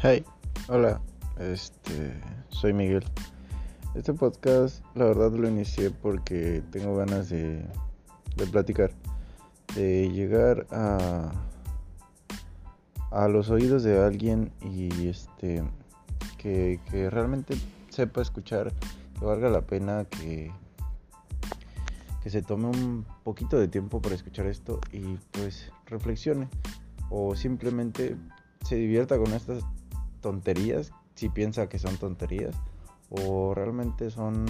Hey, hola, este, soy Miguel. Este podcast, la verdad, lo inicié porque tengo ganas de, de platicar, de llegar a, a los oídos de alguien y este, que, que realmente sepa escuchar, que valga la pena que, que se tome un poquito de tiempo para escuchar esto y pues reflexione o simplemente se divierta con estas tonterías, si piensa que son tonterías, o realmente son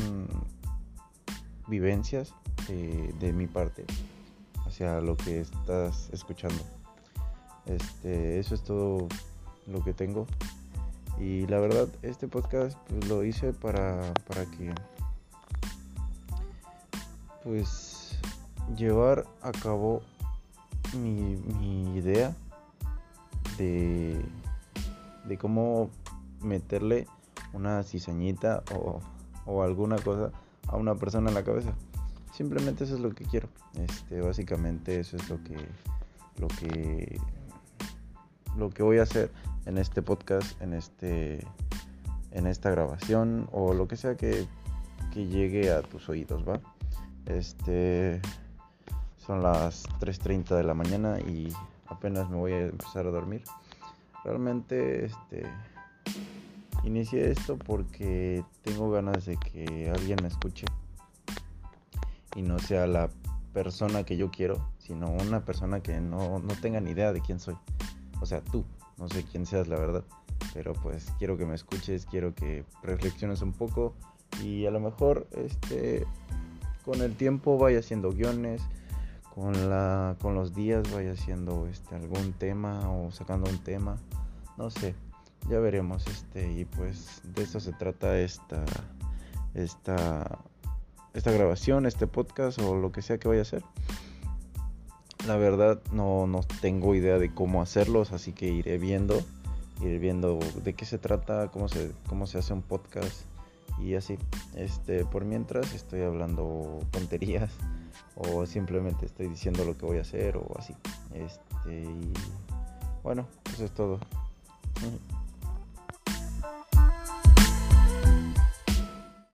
vivencias de, mi parte hacia lo que estás escuchando. Este, eso es todo lo que tengo. Y la verdad, este podcast pues, lo hice para, para que pues llevar a cabo mi, mi idea de, de cómo meterle una cizañita o, o, alguna cosa a una persona en la cabeza. Simplemente eso es lo que quiero. Este, básicamente eso es lo que lo que lo que voy a hacer en este podcast, en este en esta grabación o lo que sea que, que llegue a tus oídos, ¿va? Este son las 3:30 de la mañana y apenas me voy a empezar a dormir. Realmente este inicié esto porque tengo ganas de que alguien me escuche. Y no sea la persona que yo quiero, sino una persona que no, no tenga ni idea de quién soy. O sea, tú, no sé quién seas la verdad, pero pues quiero que me escuches, quiero que reflexiones un poco. Y a lo mejor este con el tiempo vaya haciendo guiones, con, la, con los días vaya haciendo este, algún tema o sacando un tema, no sé, ya veremos este y pues de eso se trata esta esta esta grabación, este podcast o lo que sea que vaya a hacer. La verdad no, no tengo idea de cómo hacerlos, así que iré viendo, iré viendo de qué se trata, cómo se, cómo se hace un podcast y así. Este, por mientras estoy hablando tonterías o simplemente estoy diciendo lo que voy a hacer o así. Este, y bueno, eso es todo.